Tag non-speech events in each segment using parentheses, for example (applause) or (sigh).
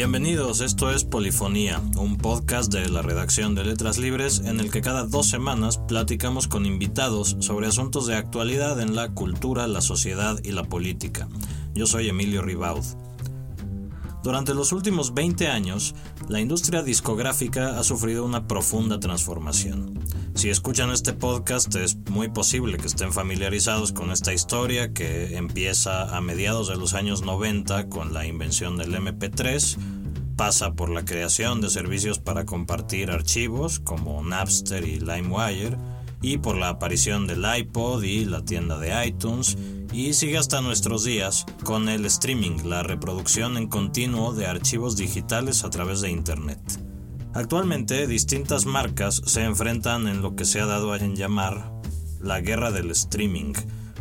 Bienvenidos, esto es Polifonía, un podcast de la redacción de Letras Libres en el que cada dos semanas platicamos con invitados sobre asuntos de actualidad en la cultura, la sociedad y la política. Yo soy Emilio Ribaud. Durante los últimos 20 años, la industria discográfica ha sufrido una profunda transformación. Si escuchan este podcast es muy posible que estén familiarizados con esta historia que empieza a mediados de los años 90 con la invención del MP3, pasa por la creación de servicios para compartir archivos como Napster y LimeWire, y por la aparición del iPod y la tienda de iTunes, y sigue hasta nuestros días con el streaming, la reproducción en continuo de archivos digitales a través de Internet. Actualmente, distintas marcas se enfrentan en lo que se ha dado a llamar la guerra del streaming,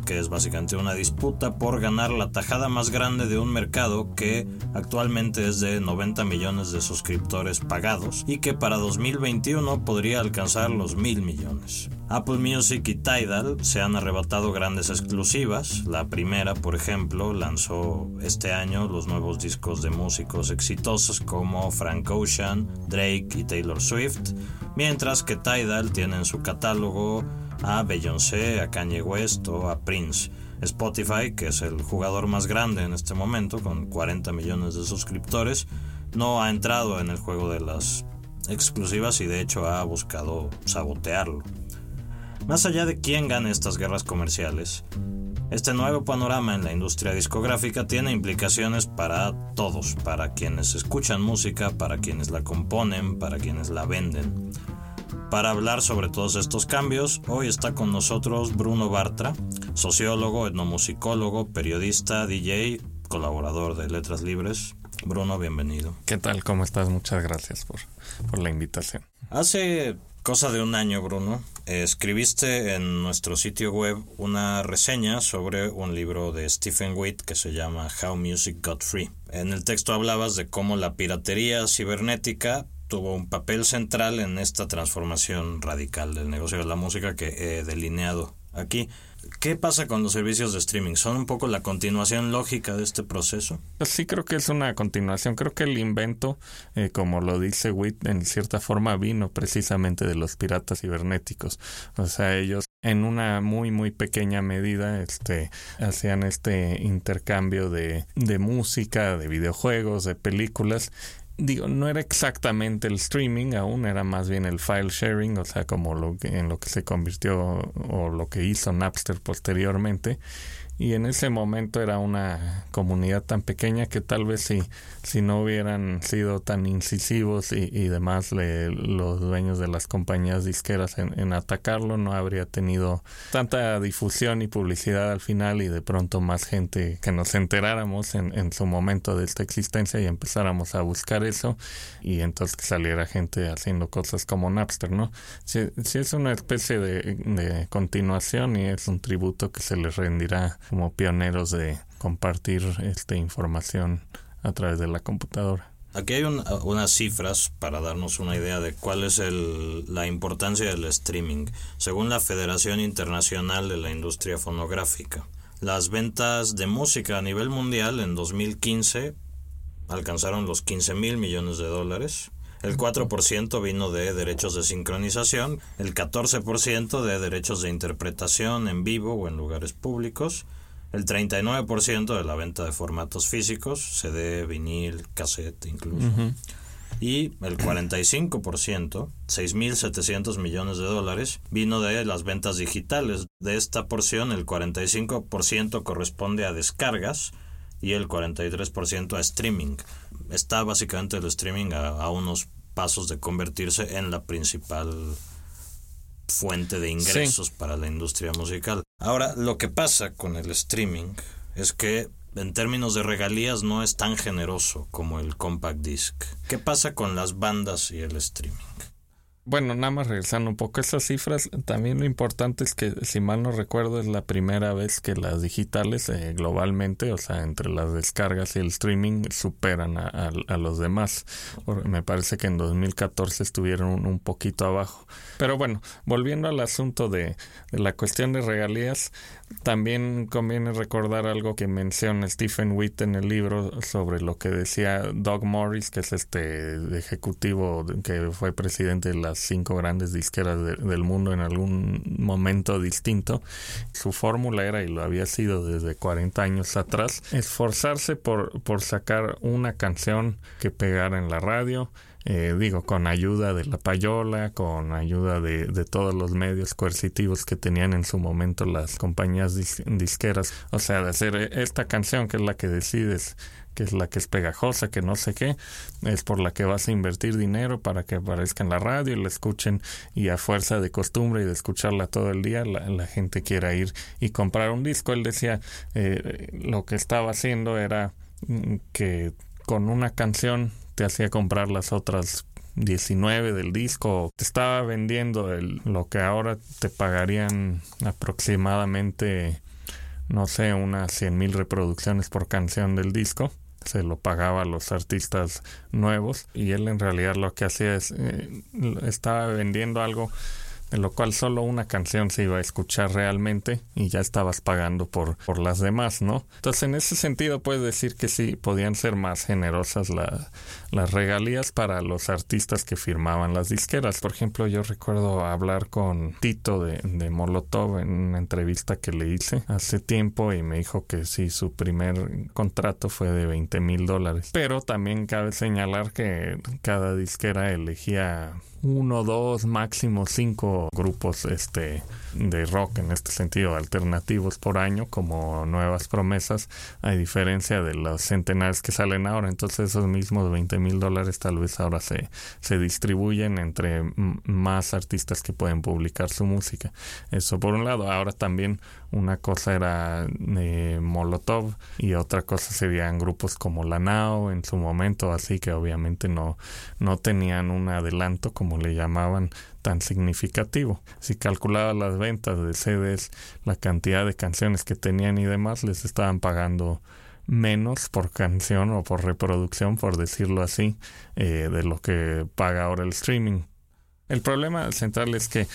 que es básicamente una disputa por ganar la tajada más grande de un mercado que actualmente es de 90 millones de suscriptores pagados y que para 2021 podría alcanzar los mil millones. Apple Music y Tidal se han arrebatado grandes exclusivas. La primera, por ejemplo, lanzó este año los nuevos discos de músicos exitosos como Frank Ocean, Drake y Taylor Swift, mientras que Tidal tiene en su catálogo a Beyoncé, a Kanye West o a Prince. Spotify, que es el jugador más grande en este momento, con 40 millones de suscriptores, no ha entrado en el juego de las exclusivas y de hecho ha buscado sabotearlo. Más allá de quién gane estas guerras comerciales, este nuevo panorama en la industria discográfica tiene implicaciones para todos, para quienes escuchan música, para quienes la componen, para quienes la venden. Para hablar sobre todos estos cambios, hoy está con nosotros Bruno Bartra, sociólogo, etnomusicólogo, periodista, DJ, colaborador de Letras Libres. Bruno, bienvenido. ¿Qué tal? ¿Cómo estás? Muchas gracias por, por la invitación. Hace cosa de un año, Bruno, escribiste en nuestro sitio web una reseña sobre un libro de Stephen Witt que se llama How Music Got Free. En el texto hablabas de cómo la piratería cibernética tuvo un papel central en esta transformación radical del negocio de la música que he delineado aquí. ¿Qué pasa con los servicios de streaming? ¿Son un poco la continuación lógica de este proceso? Sí, creo que es una continuación. Creo que el invento, eh, como lo dice Witt, en cierta forma vino precisamente de los piratas cibernéticos. O sea, ellos en una muy muy pequeña medida este hacían este intercambio de música, de videojuegos, de películas digo, no era exactamente el streaming aún, era más bien el file sharing, o sea, como lo que, en lo que se convirtió o lo que hizo Napster posteriormente y en ese momento era una comunidad tan pequeña que tal vez si, si no hubieran sido tan incisivos y, y demás le, los dueños de las compañías disqueras en, atacarlo no habría tenido tanta difusión y publicidad al final y de pronto más gente que nos enteráramos en, su momento de esta existencia y empezáramos a buscar eso y entonces que saliera gente haciendo cosas como Napster, ¿no? Si, si es una especie de, de continuación y es un tributo que se les rendirá como pioneros de compartir esta información a través de la computadora. Aquí hay unas cifras para darnos una idea de cuál es la importancia del streaming, según la Federación Internacional de la Industria Fonográfica. Las ventas de música a nivel mundial en 2015 alcanzaron los 15 mil millones de dólares. El 4% vino de derechos de sincronización, el 14% de derechos de interpretación en vivo o en lugares públicos, el 39% de la venta de formatos físicos, CD, vinil, cassette incluso. Y el 45%, 6.700 millones de dólares, vino de las ventas digitales. De esta porción, el 45% corresponde a descargas y el 43% a streaming. Está básicamente el streaming a unos pasos de convertirse en la principal fuente de ingresos para la industria musical. Ahora, lo que pasa con el streaming es que en términos de regalías no es tan generoso como el compact disc. ¿Qué pasa con las bandas y el streaming? Bueno, nada más regresando un poco a esas cifras, también lo importante es que, si mal no recuerdo, es la primera vez que las digitales eh, globalmente, o sea, entre las descargas y el streaming, superan a, los demás. Me parece que en 2014 estuvieron un, poquito abajo. Pero bueno, volviendo al asunto de, de la cuestión de regalías, también conviene recordar algo que menciona Stephen Witt en el libro sobre lo que decía Doug Morris, que es este ejecutivo que fue presidente de las cinco grandes disqueras del mundo en algún momento distinto. Su fórmula era, y lo había sido desde 40 años atrás, esforzarse por, por sacar una canción que pegara en la radio, eh, digo, con ayuda de la payola, con ayuda de, de, todos los medios coercitivos que tenían en su momento las compañías disqueras, o sea, de hacer esta canción que es la que decides que es la que es pegajosa, que no sé qué, es por la que vas a invertir dinero para que aparezca en la radio y la escuchen y a fuerza de costumbre y de escucharla todo el día, la, gente quiera ir y comprar un disco. Él decía, eh, lo que estaba haciendo era mm, que con una canción te hacía comprar las otras 19 del disco, te estaba vendiendo el, lo que ahora te pagarían aproximadamente, no sé, unas 100 mil reproducciones por canción del disco. Se lo pagaba a los artistas nuevos y él en realidad lo que hacía es, eh, estaba vendiendo algo en lo cual solo una canción se iba a escuchar realmente y ya estabas pagando por, por las demás, ¿no? Entonces, en ese sentido, puedes decir que sí, podían ser más generosas las regalías para los artistas que firmaban las disqueras. Por ejemplo, yo recuerdo hablar con Tito de, de Molotov en una entrevista que le hice hace tiempo y me dijo que sí, su primer contrato fue de 20 mil dólares. Pero también cabe señalar que cada disquera elegía uno, dos, máximo cinco grupos este de rock en este sentido alternativos por año como nuevas promesas a diferencia de los centenares que salen ahora. Entonces esos mismos 20 mil dólares tal vez ahora se, se distribuyen entre más artistas que pueden publicar su música. Eso por un lado. Ahora también una cosa era eh, Molotov y otra cosa serían grupos como La Nao en su momento así que obviamente no no tenían un adelanto como le llamaban tan significativo. Si calculaba las ventas de CDs, la cantidad de canciones que tenían y demás, les estaban pagando menos por canción o por reproducción, por decirlo así, eh, de lo que paga ahora el streaming. El problema central es que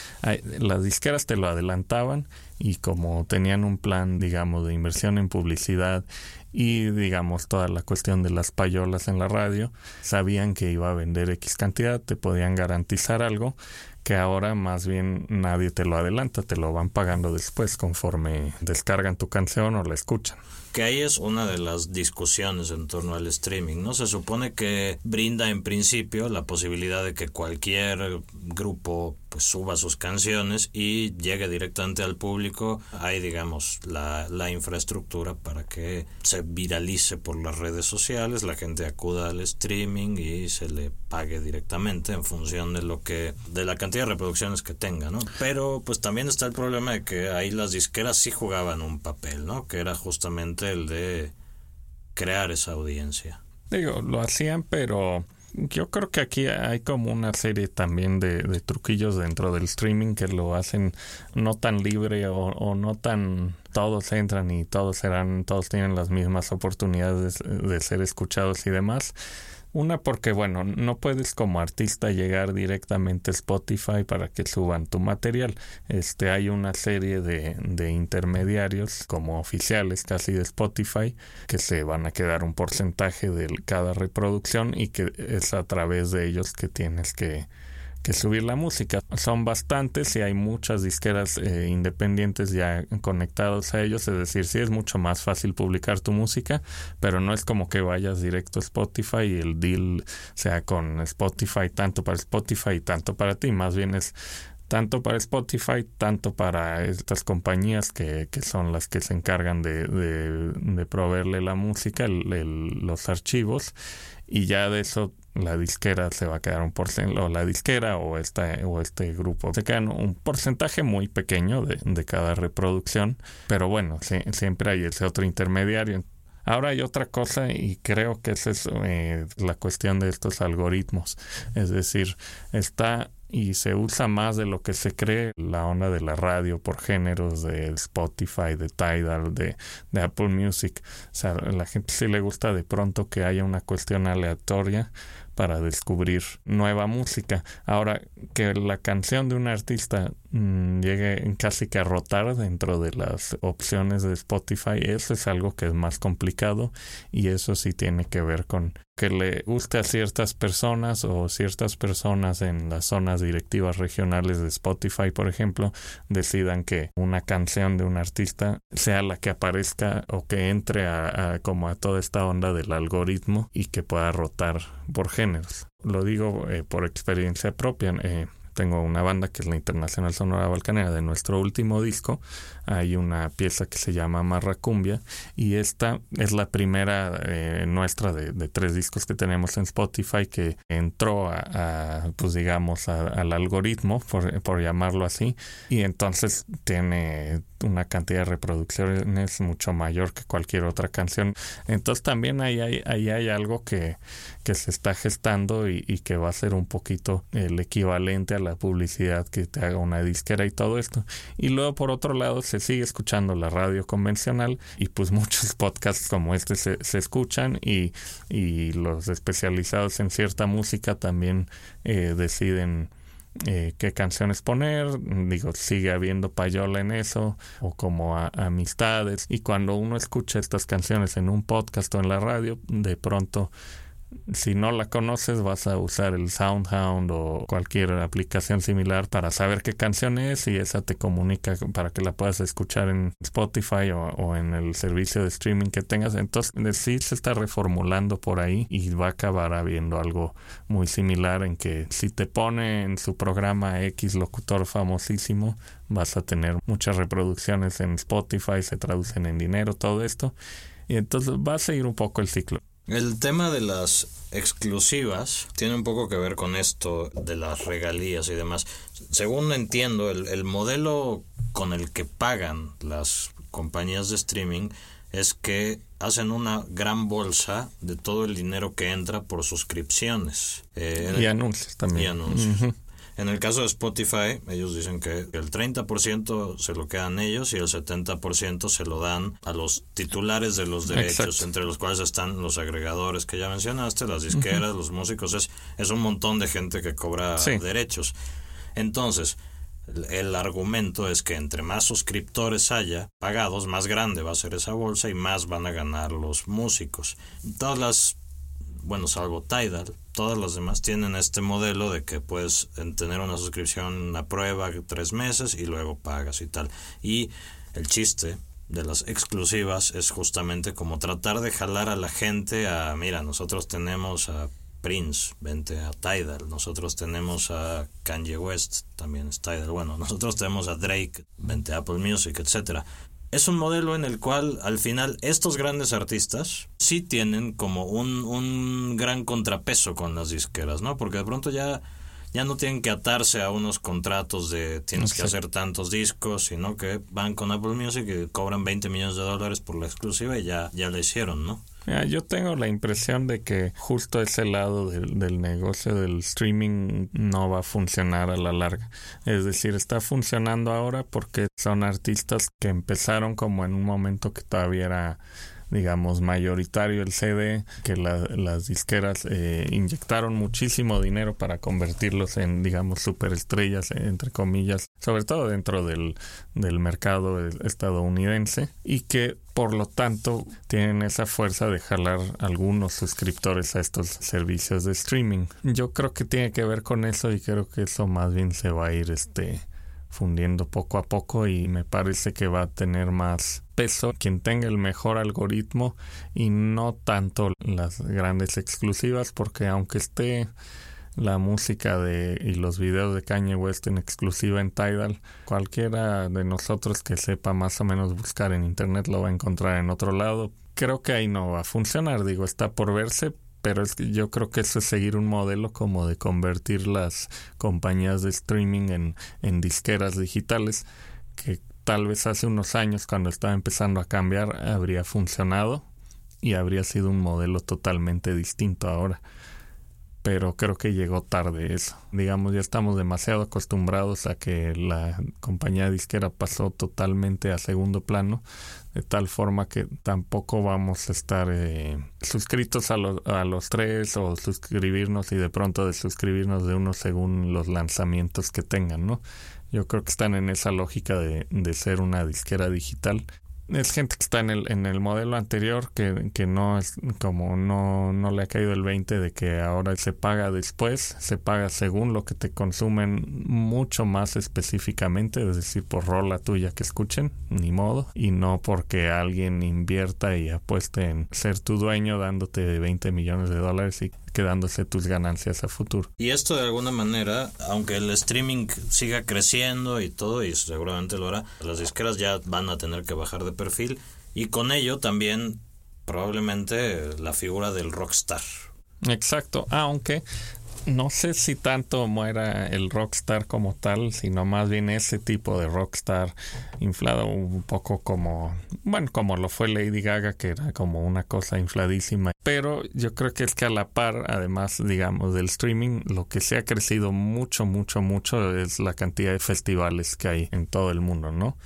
las disqueras te lo adelantaban y como tenían un plan, digamos, de inversión en publicidad y, digamos, toda la cuestión de las payolas en la radio, sabían que iba a vender X cantidad, te podían garantizar algo que ahora más bien nadie te lo adelanta, te lo van pagando después conforme descargan tu canción o la escuchan que ahí es una de las discusiones en torno al streaming, ¿no? Se supone que brinda en principio la posibilidad de que cualquier grupo pues suba sus canciones y llegue directamente al público. Hay, digamos, la, la infraestructura para que se viralice por las redes sociales, la gente acuda al streaming y se le pague directamente en función de lo que, de la cantidad de reproducciones que tenga, ¿no? Pero pues también está el problema de que ahí las disqueras sí jugaban un papel, ¿no? Que era justamente el de crear esa audiencia. Digo, lo hacían, pero yo creo que aquí hay como una serie también de, truquillos dentro del streaming que lo hacen no tan libre o, no tan todos entran y todos serán todos tienen las mismas oportunidades de ser escuchados y demás una porque, bueno, no puedes como artista llegar directamente a Spotify para que suban tu material. Este, hay una serie de, de intermediarios como oficiales casi de Spotify que se van a quedar un porcentaje de cada reproducción y que es a través de ellos que tienes que que subir la música. Son bastantes y hay muchas disqueras eh, independientes ya conectados a ellos, es decir, sí es mucho más fácil publicar tu música, pero no es como que vayas directo a Spotify y el deal sea con Spotify, tanto para Spotify y tanto para ti, más bien es tanto para Spotify, tanto para estas compañías que, que son las que se encargan de, de, proveerle la música, los archivos, y ya de eso la disquera se va a quedar un porcentaje, o la disquera o, esta, o este grupo se quedan un porcentaje muy pequeño de, de cada reproducción, pero bueno, siempre hay ese otro intermediario. Ahora hay otra cosa y creo que esa es eh, la cuestión de estos algoritmos. Es decir, está y se usa más de lo que se cree la onda de la radio por géneros de Spotify, de Tidal, de, de Apple Music. O sea, a la gente sí le gusta de pronto que haya una cuestión aleatoria para descubrir nueva música. Ahora, que la canción de un artista mm, llegue casi que a rotar dentro de las opciones de Spotify, eso es algo que es más complicado y eso sí tiene que ver con que le guste a ciertas personas o ciertas personas en las zonas directivas regionales de Spotify, por ejemplo, decidan que una canción de un artista sea la que aparezca o que entre a, como a toda esta onda del algoritmo y que pueda rotar por Lo digo eh, por experiencia propia. Eh, tengo una banda que es la Internacional Sonora Balcanera de nuestro último disco. Hay una pieza que se llama Marracumbia y esta es la primera eh, nuestra de, tres discos que tenemos en Spotify que entró a, pues digamos, al algoritmo, por, por llamarlo así, y entonces tiene una cantidad de reproducciones mucho mayor que cualquier otra canción. Entonces también ahí hay, ahí hay algo que, que se está gestando y, que va a ser un poquito el equivalente a la publicidad que te haga una disquera y todo esto. Y luego por otro lado se sigue escuchando la radio convencional y pues (laughs) muchos podcasts como este se, se escuchan y, y los especializados en cierta música también eh, deciden eh, qué canciones poner, digo, sigue habiendo payola en eso, o como amistades, y cuando uno escucha estas canciones en un podcast o en la radio, de pronto si no la conoces vas a usar el SoundHound o cualquier aplicación similar para saber qué canción es y esa te comunica para que la puedas escuchar en Spotify o, en el servicio de streaming que tengas. Entonces sí se está reformulando por ahí y va a acabar habiendo algo muy similar en que si te pone en su programa X locutor famosísimo vas a tener muchas reproducciones en Spotify, se traducen en dinero, todo esto. Y entonces va a seguir un poco el ciclo. El tema de las exclusivas tiene un poco que ver con esto de las regalías y demás. Según entiendo, el, el modelo con el que pagan las compañías de streaming es que hacen una gran bolsa de todo el dinero que entra por suscripciones. Eh, y anuncios también. Y anuncios. En el caso de Spotify, ellos dicen que el 30% se lo quedan ellos y el 70% se lo dan a los titulares de los derechos, entre los cuales están los agregadores que ya mencionaste, las disqueras, los músicos. Es, es un montón de gente que cobra derechos. Entonces, el argumento es que entre más suscriptores haya pagados, más grande va a ser esa bolsa y más van a ganar los músicos. Todas las bueno, salvo Tidal, todas las demás tienen este modelo de que puedes tener una suscripción, una prueba, tres meses y luego pagas y tal. Y el chiste de las exclusivas es justamente como tratar de jalar a la gente a, mira, nosotros tenemos a Prince, vente a Tidal, nosotros tenemos a Kanye West, también es Tidal, bueno, (laughs) nosotros tenemos a Drake, vente a Apple Music, etcétera es un modelo en el cual al final estos grandes artistas sí tienen como un, un gran contrapeso con las disqueras, ¿no? Porque de pronto ya ya no tienen que atarse a unos contratos de tienes que hacer tantos discos, sino que van con Apple Music y cobran 20 millones de dólares por la exclusiva y ya, ya la hicieron, ¿no? Yo tengo la impresión de que justo ese lado del, del, negocio del streaming no va a funcionar a la larga. Es decir, está funcionando ahora porque son artistas que empezaron como en un momento que todavía era digamos, mayoritario el CD, que las disqueras eh, inyectaron muchísimo dinero para convertirlos en, digamos, superestrellas, entre comillas, sobre todo dentro del, del mercado estadounidense, y que por lo tanto tienen esa fuerza de jalar algunos suscriptores a estos servicios de streaming. Yo creo que tiene que ver con eso y creo que eso más bien se va a ir este fundiendo poco a poco y me parece que va a tener más peso quien tenga el mejor algoritmo y no tanto las grandes exclusivas porque aunque esté la música de y los videos de Kanye West en exclusiva en Tidal, cualquiera de nosotros que sepa más o menos buscar en internet lo va a encontrar en otro lado. Creo que ahí no va a funcionar, digo, está por verse, pero es que yo creo que eso es seguir un modelo como de convertir las compañías de streaming en, en disqueras digitales que tal vez hace unos años cuando estaba empezando a cambiar habría funcionado y habría sido un modelo totalmente distinto ahora. pero creo que llegó tarde eso. Digamos, ya estamos demasiado acostumbrados a que la compañía disquera pasó totalmente a segundo plano, de tal forma que tampoco vamos a estar eh, suscritos a, a los tres o suscribirnos y de pronto de suscribirnos de uno según los lanzamientos que tengan, ¿no? Yo creo que están en esa lógica de, de ser una disquera digital es gente que está en el, en el modelo anterior que, que no es como no, no le ha caído el 20 de que ahora se paga después, se paga según lo que te consumen mucho más específicamente, es decir, por rola tuya que escuchen, ni modo, y no porque alguien invierta y apueste en ser tu dueño dándote 20 millones de dólares y quedándose tus ganancias a futuro. Y esto de alguna manera, aunque el streaming siga creciendo y todo, y seguramente lo hará, las disqueras ya van a tener que bajar de perfil y con ello también probablemente la figura del rockstar. Exacto, aunque no sé si tanto muera el rockstar como tal, sino más bien ese tipo de rockstar inflado un poco como, bueno, como lo fue Lady Gaga, que era como una cosa infladísima. Pero yo creo que es que a la par, además, digamos, del streaming, lo que se ha crecido mucho, mucho, mucho es la cantidad de festivales que hay en todo el mundo, ¿no?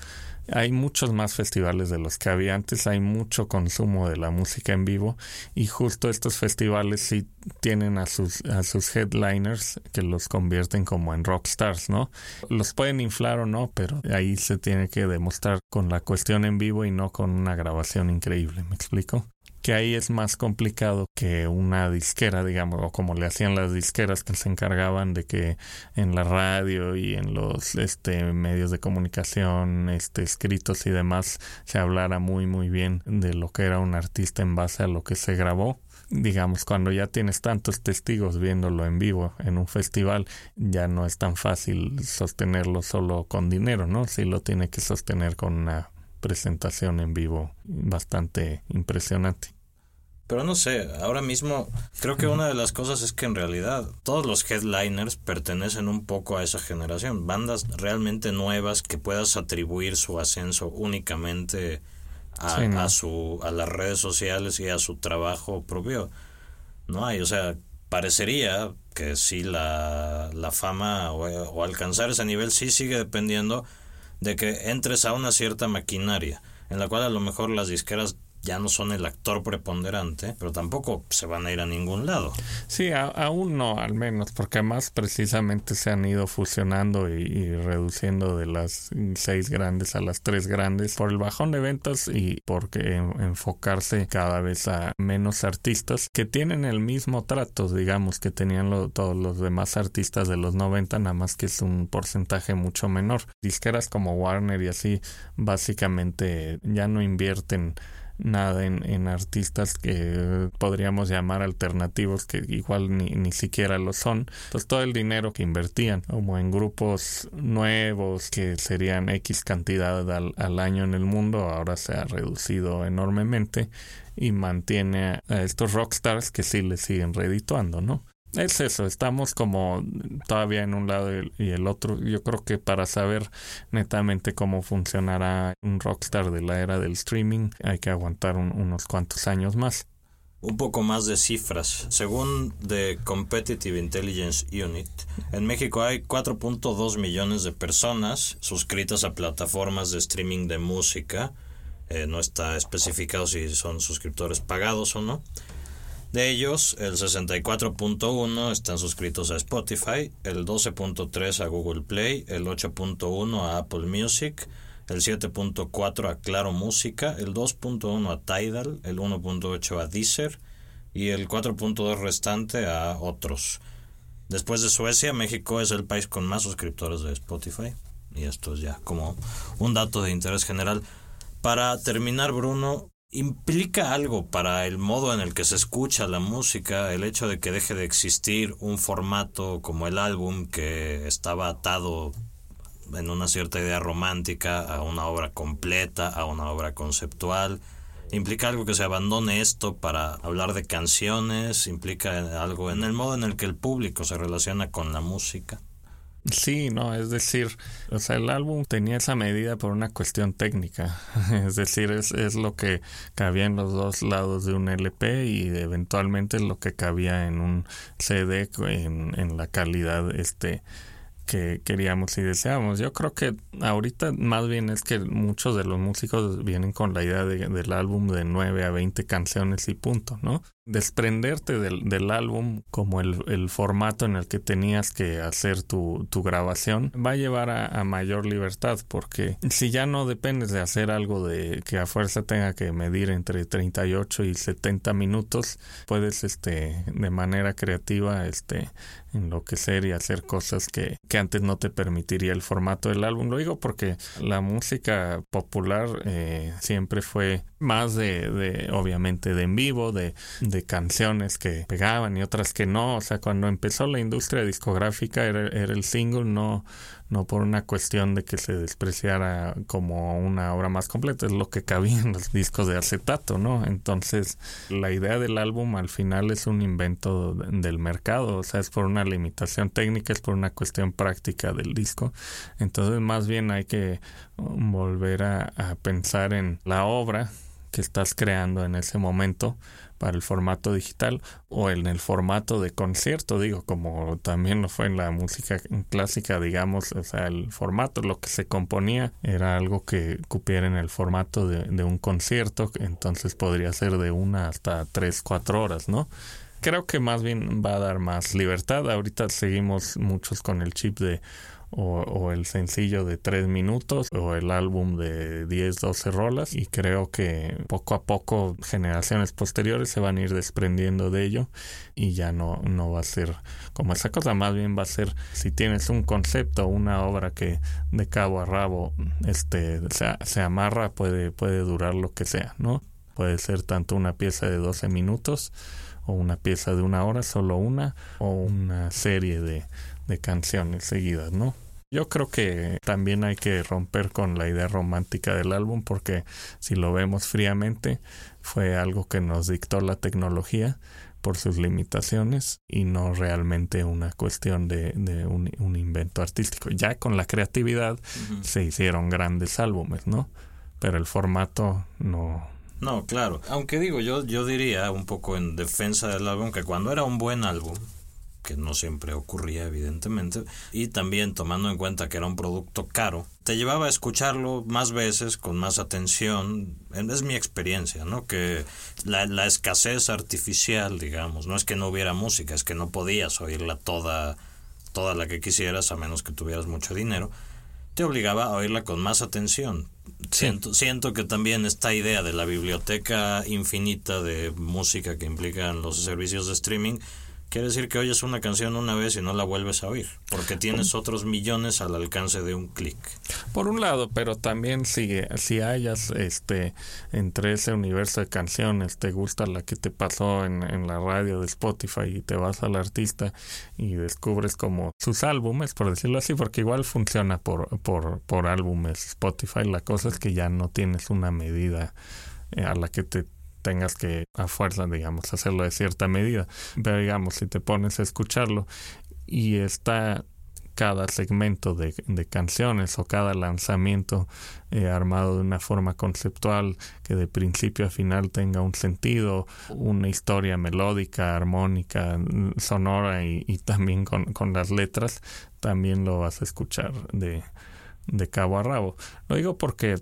Hay muchos más festivales de los que había antes, hay mucho consumo de la música en vivo y justo estos festivales sí tienen a sus, a sus headliners que los convierten como en rockstars, ¿no? Los pueden inflar o no, pero ahí se tiene que demostrar con la cuestión en vivo y no con una grabación increíble, ¿me explico? Que ahí es más complicado que una disquera, digamos, o como le hacían las disqueras que se encargaban de que en la radio y en los este medios de comunicación, este escritos y demás se hablara muy muy bien de lo que era un artista en base a lo que se grabó digamos, cuando ya tienes tantos testigos viéndolo en vivo en un festival, ya no es tan fácil sostenerlo solo con dinero, ¿no? Si lo tiene que sostener con una presentación en vivo bastante impresionante. Pero no sé, ahora mismo creo que una de las cosas es que en realidad todos los headliners pertenecen un poco a esa generación, bandas realmente nuevas que puedas atribuir su ascenso únicamente a, su a las redes sociales y a su trabajo propio. No hay, o sea, parecería que sí la, la fama o, o alcanzar ese nivel sí sigue dependiendo de que entres a una cierta maquinaria en la cual a lo mejor las disqueras ya no son el actor preponderante, pero tampoco se van a ir a ningún lado. Sí, aún no, al menos, porque además precisamente se han ido fusionando y, reduciendo de las seis grandes a las tres grandes por el bajón de ventas y porque enfocarse cada vez a menos artistas que tienen el mismo trato, digamos, que tenían todos los demás artistas de los 90, nada más que es un porcentaje mucho menor. Disqueras como Warner y así, básicamente ya no invierten nada en, en, artistas que podríamos llamar alternativos que igual ni, ni siquiera lo son. Entonces todo el dinero que invertían como en grupos nuevos que serían X cantidad al, al año en el mundo ahora se ha reducido enormemente y mantiene a estos rockstars que sí le siguen redituando, ¿no? Es eso, estamos como todavía en un lado y el otro. Yo creo que para saber netamente cómo funcionará un rockstar de la era del streaming hay que aguantar unos cuantos años más. Un poco más de cifras. Según The Competitive Intelligence Unit, en México hay 4.2 millones de personas suscritas a plataformas de streaming de música. Eh, no está especificado si son suscriptores pagados o no. De ellos, el 64.1 están suscritos a Spotify, el 12.3 a Google Play, el 8.1 a Apple Music, el 7.4 a Claro Música, el 2.1 a Tidal, el 1.8 a Deezer y el 4.2 restante a otros. Después de Suecia, México es el país con más suscriptores de Spotify. Y esto es ya como un dato de interés general. Para terminar, Bruno, implica algo para el modo en el que se escucha la música, el hecho de que deje de existir un formato como el álbum que estaba atado en una cierta idea romántica a una obra completa, a una obra conceptual. Implica algo que se abandone esto para hablar de canciones, implica algo en el modo en el que el público se relaciona con la música. Sí, no, es decir, o sea, el álbum tenía esa medida por una cuestión técnica, (laughs) es decir, es, es lo que cabía en los dos lados de un LP y eventualmente lo que cabía en un CD en, en la calidad este que queríamos y deseamos. Yo creo que ahorita más bien es que muchos de los músicos vienen con la idea de, del álbum de 9 a 20 canciones y punto, ¿no? desprenderte del, del álbum como el, el, formato en el que tenías que hacer tu, tu grabación va a llevar a, mayor libertad porque si ya no dependes de hacer algo de que a fuerza tenga que medir entre 38 y 70 minutos puedes este de manera creativa este enloquecer y hacer cosas que antes no te permitiría el formato del álbum lo digo porque la música popular eh, siempre fue más de, de obviamente de en vivo de canciones que pegaban y otras que no. O sea, cuando empezó la industria discográfica era, era el single, no, no por una cuestión de que se despreciara como una obra más completa, es lo que cabía en los discos de acetato, ¿no? Entonces, la idea del álbum al final es un invento del mercado, o sea, es por una limitación técnica, es por una cuestión práctica del disco. Entonces, más bien hay que volver a pensar en la obra que estás creando en ese momento para el formato digital o en el formato de concierto, digo, como también lo fue en la música clásica, digamos, o sea, el formato, lo que se componía era algo que cupiera en el formato de, de un concierto, entonces podría ser de una hasta tres, cuatro horas, ¿no? Creo que más bien va a dar más libertad. Ahorita seguimos muchos con el chip de o, el sencillo de tres minutos o el álbum de 10, 12 rolas y creo que poco a poco generaciones posteriores se van a ir desprendiendo de ello y ya no, no va a ser como esa cosa, más bien va a ser si tienes un concepto, una obra que de cabo a rabo este, se, se amarra, puede, puede durar lo que sea, ¿no? Puede ser tanto una pieza de 12 minutos o una pieza de una hora, solo una, o una serie de, de canciones seguidas, ¿no? Yo creo que también hay que romper con la idea romántica del álbum porque si lo vemos fríamente fue algo que nos dictó la tecnología por sus limitaciones y no realmente una cuestión de, de un, invento artístico. Ya con la creatividad se hicieron grandes álbumes, ¿no? Pero el formato no, no, claro. Aunque digo, yo, yo diría un poco en defensa del álbum que cuando era un buen álbum, que no siempre ocurría evidentemente, y también tomando en cuenta que era un producto caro, te llevaba a escucharlo más veces, con más atención, es mi experiencia, ¿no? Que la, la escasez artificial, digamos, no es que no hubiera música, es que no podías oírla toda, toda la que quisieras a menos que tuvieras mucho dinero, te obligaba a oírla con más atención. Siento, siento que también esta idea de la biblioteca infinita de música que implican los servicios de streaming quiere decir que oyes una canción una vez y no la vuelves a oír, porque tienes otros millones al alcance de un clic. Por un lado, pero también si, si hayas este entre ese universo de canciones, te gusta la que te pasó en, en la radio de Spotify y te vas al artista y descubres como sus álbumes, por decirlo así, porque igual funciona por, por, por álbumes Spotify, la cosa es que ya no tienes una medida eh, a la que te tengas que a fuerza, digamos, hacerlo de cierta medida. Pero digamos, si te pones a escucharlo y está cada segmento de, de canciones o cada lanzamiento eh, armado de una forma conceptual que de principio a final tenga un sentido, una historia melódica, armónica, sonora y, y también con, con, las letras, también lo vas a escuchar de, de cabo a rabo. Lo digo porque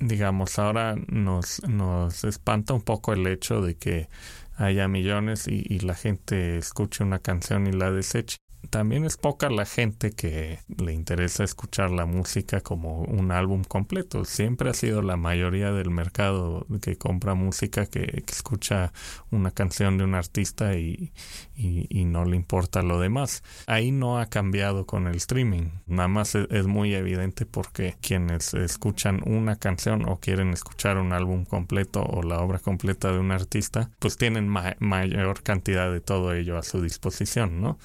digamos, ahora nos, nos espanta un poco el hecho de que haya millones y, y la gente escuche una canción y la deseche también es poca la gente que le interesa escuchar la música como un álbum completo. Siempre ha sido la mayoría del mercado que compra música que, escucha una canción de un artista y, y, no le importa lo demás. Ahí no ha cambiado con el streaming. Nada más es, muy evidente porque quienes escuchan una canción o quieren escuchar un álbum completo o la obra completa de un artista, pues tienen mayor cantidad de todo ello a su disposición, ¿no?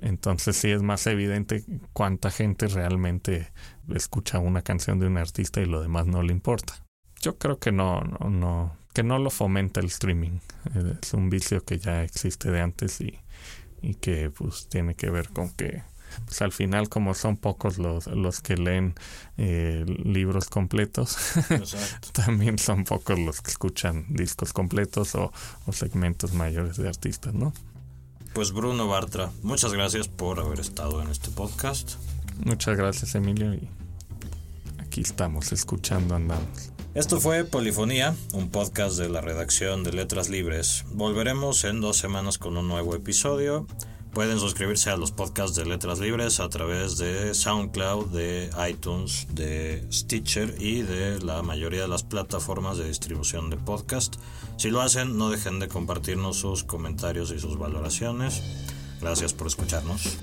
Entonces sí es más evidente cuánta gente realmente escucha una canción de un artista y lo demás no le importa. Yo creo que no, no, no, que no lo fomenta el streaming. Es un vicio que ya existe de antes y, y que pues tiene que ver con que pues al final como son pocos los, los que leen eh, libros completos, (laughs) también son pocos los que escuchan discos completos o, o segmentos mayores de artistas, ¿no? Pues Bruno Bartra, muchas gracias por haber estado en este podcast. Muchas gracias Emilio y aquí estamos, escuchando andamos. Esto fue Polifonía, un podcast de la redacción de Letras Libres. Volveremos en dos semanas con un nuevo episodio. Pueden suscribirse a los podcasts de Letras Libres a través de SoundCloud, de iTunes, de Stitcher y de la mayoría de las plataformas de distribución de podcast. Si lo hacen, no dejen de compartirnos sus comentarios y sus valoraciones. Gracias por escucharnos.